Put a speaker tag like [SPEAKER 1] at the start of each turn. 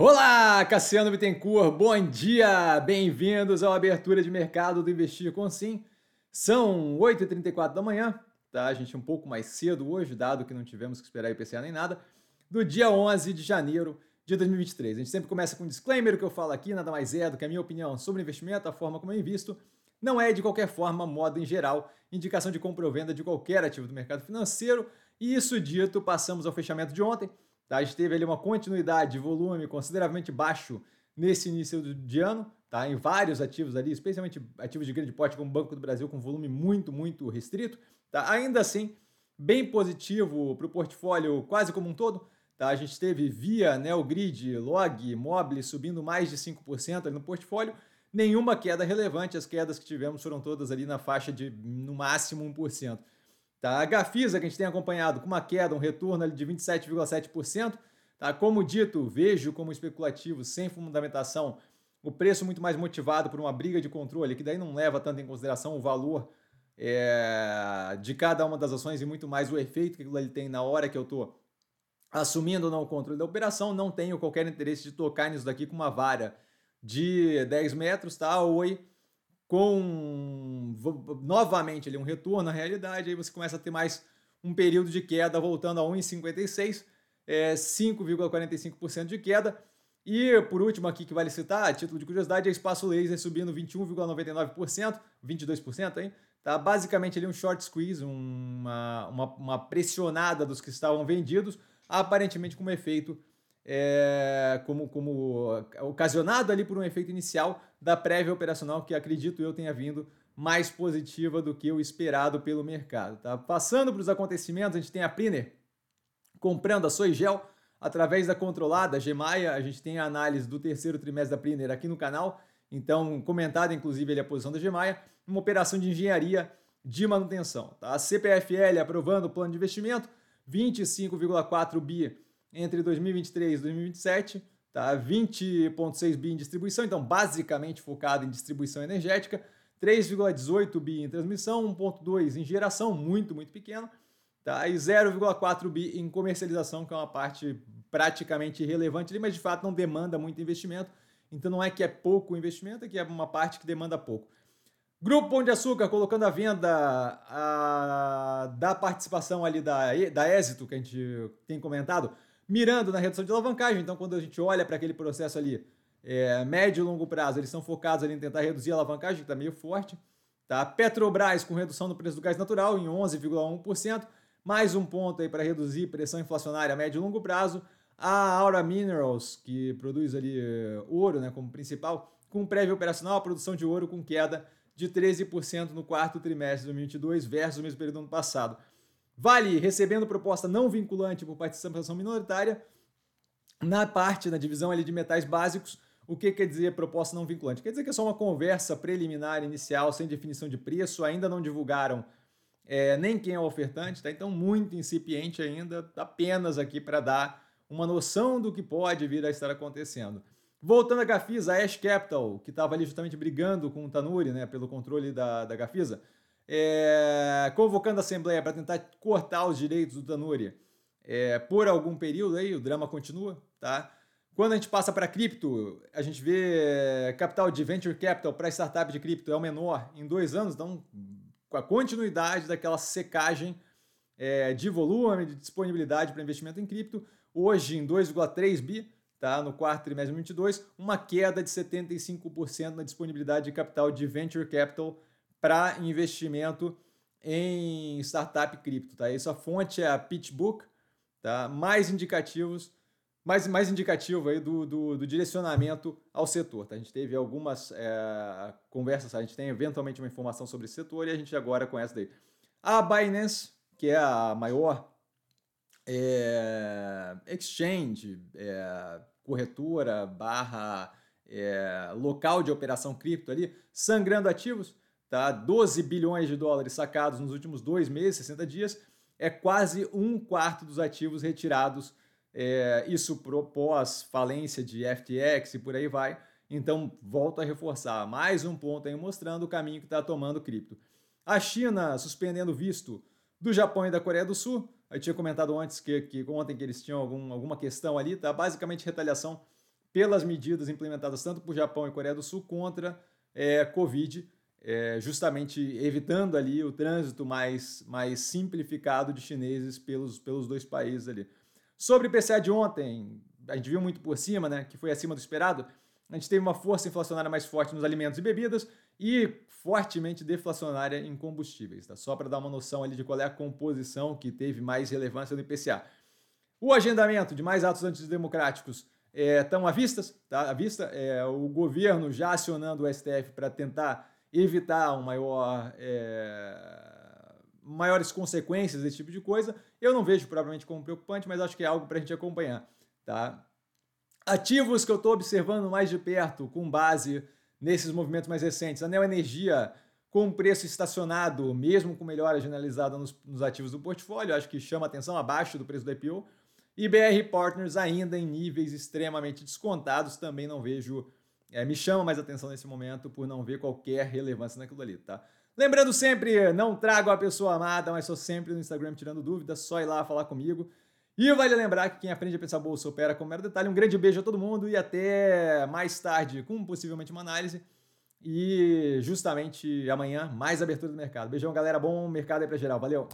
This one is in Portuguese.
[SPEAKER 1] Olá, Cassiano Bittencourt, bom dia! Bem-vindos ao Abertura de Mercado do Investir com Sim. São 8h34 da manhã, tá? A gente um pouco mais cedo hoje, dado que não tivemos que esperar IPCA nem nada, do dia 11 de janeiro de 2023. A gente sempre começa com um disclaimer, o que eu falo aqui nada mais é do que a minha opinião sobre investimento, a forma como eu invisto, não é de qualquer forma, modo em geral, indicação de compra ou venda de qualquer ativo do mercado financeiro. E isso dito, passamos ao fechamento de ontem. Tá? A gente teve ali uma continuidade de volume consideravelmente baixo nesse início de ano, tá? em vários ativos ali, especialmente ativos de grande porte como o Banco do Brasil, com volume muito, muito restrito. Tá? Ainda assim, bem positivo para o portfólio quase como um todo. Tá? A gente teve via Neogrid, Log, Mobile subindo mais de 5% ali no portfólio. Nenhuma queda relevante, as quedas que tivemos foram todas ali na faixa de no máximo 1%. Tá? A Gafisa, que a gente tem acompanhado com uma queda, um retorno de 27,7%. Tá? Como dito, vejo como especulativo, sem fundamentação, o preço muito mais motivado por uma briga de controle, que daí não leva tanto em consideração o valor é, de cada uma das ações e muito mais o efeito que ele tem na hora que eu estou assumindo ou não o controle da operação. Não tenho qualquer interesse de tocar nisso daqui com uma vara de 10 metros, tá? Oi com novamente ali um retorno à realidade, aí você começa a ter mais um período de queda voltando a 1,56, é, 5,45% de queda. E por último aqui que vale citar, título de curiosidade, é espaço laser subindo 21,99%, 22%, hein? Tá basicamente ali um short squeeze, uma, uma, uma pressionada dos que estavam vendidos, aparentemente com um efeito é, como, como ocasionado ali por um efeito inicial da prévia operacional que acredito eu tenha vindo mais positiva do que o esperado pelo mercado. Tá? Passando para os acontecimentos, a gente tem a Priner comprando a Soigel através da controlada Gemaia. A gente tem a análise do terceiro trimestre da Priner aqui no canal, então comentada inclusive ali a posição da Gemaia, uma operação de engenharia de manutenção. Tá? A CPFL aprovando o plano de investimento, 25,4 bi entre 2023 e 2027, tá? 20,6 bi em distribuição, então basicamente focado em distribuição energética, 3,18 bi em transmissão, 1,2 em geração, muito, muito pequeno, tá? e 0,4 bi em comercialização, que é uma parte praticamente irrelevante ali, mas de fato não demanda muito investimento, então não é que é pouco investimento, é que é uma parte que demanda pouco. Grupo Pão de Açúcar colocando à venda a, da participação ali da, da Êxito, que a gente tem comentado, mirando na redução de alavancagem. Então, quando a gente olha para aquele processo ali, é, médio e longo prazo, eles são focados ali em tentar reduzir a alavancagem, que está meio forte. Tá? Petrobras com redução no preço do gás natural em 11,1%, mais um ponto aí para reduzir pressão inflacionária a médio e longo prazo. A Aura Minerals, que produz ali é, ouro né, como principal, com prévio operacional, a produção de ouro com queda de 13% no quarto trimestre de 2022 versus o mesmo período do ano passado. Vale recebendo proposta não vinculante por participação minoritária na parte, na divisão ali de metais básicos. O que quer dizer proposta não vinculante? Quer dizer que é só uma conversa preliminar inicial, sem definição de preço, ainda não divulgaram é, nem quem é o ofertante, tá? Então, muito incipiente ainda, apenas aqui para dar uma noção do que pode vir a estar acontecendo. Voltando à Gafisa, a Ash Capital, que estava ali justamente brigando com o Tanuri, né, pelo controle da, da Gafisa, é, convocando a Assembleia para tentar cortar os direitos do Tanuri é, por algum período aí, o drama continua, tá? Quando a gente passa para cripto, a gente vê capital de venture capital para startup de cripto é o menor em dois anos, então com a continuidade daquela secagem é, de volume, de disponibilidade para investimento em cripto, hoje em 2,3 bi, tá? no quarto trimestre de 2022, uma queda de 75% na disponibilidade de capital de venture capital para investimento em startup cripto, tá? Isso a fonte é a PitchBook, tá? Mais indicativos, mais, mais indicativo aí do, do, do direcionamento ao setor, tá? A gente teve algumas é, conversas, a gente tem eventualmente uma informação sobre esse setor e a gente agora conhece daí. A Binance, que é a maior é, exchange, é, corretora, barra local de operação cripto ali, sangrando ativos, tá? 12 bilhões de dólares sacados nos últimos dois meses, 60 dias, é quase um quarto dos ativos retirados, é, isso pós falência de FTX e por aí vai. Então, volto a reforçar, mais um ponto aí mostrando o caminho que está tomando cripto. A China suspendendo visto do Japão e da Coreia do Sul. Eu tinha comentado antes que, que ontem que eles tinham algum, alguma questão ali, tá? Basicamente retaliação pelas medidas implementadas tanto por Japão e Coreia do Sul contra é, Covid, é, justamente evitando ali o trânsito mais, mais simplificado de chineses pelos, pelos dois países ali. Sobre o IPCA de ontem, a gente viu muito por cima, né, que foi acima do esperado, a gente teve uma força inflacionária mais forte nos alimentos e bebidas e fortemente deflacionária em combustíveis, tá? Só para dar uma noção ali de qual é a composição que teve mais relevância no IPCA. O agendamento de mais atos antidemocráticos estão é, à vista, tá? À vista, é, o governo já acionando o STF para tentar evitar um maior, é, maiores consequências desse tipo de coisa. Eu não vejo propriamente como preocupante, mas acho que é algo para a gente acompanhar, tá? Ativos que eu estou observando mais de perto, com base nesses movimentos mais recentes. A Neo Energia com preço estacionado, mesmo com melhora generalizada nos, nos, ativos do portfólio, acho que chama atenção abaixo do preço do IPO. E BR Partners ainda em níveis extremamente descontados, também não vejo, é, me chama mais atenção nesse momento por não ver qualquer relevância naquilo ali, tá? Lembrando sempre, não trago a pessoa amada, mas sou sempre no Instagram tirando dúvidas, só ir lá falar comigo. E vale lembrar que quem aprende a pensar bolsa opera com mero detalhe. Um grande beijo a todo mundo e até mais tarde com possivelmente uma análise. E justamente amanhã, mais abertura do mercado. Beijão, galera. Bom mercado aí pra geral. Valeu!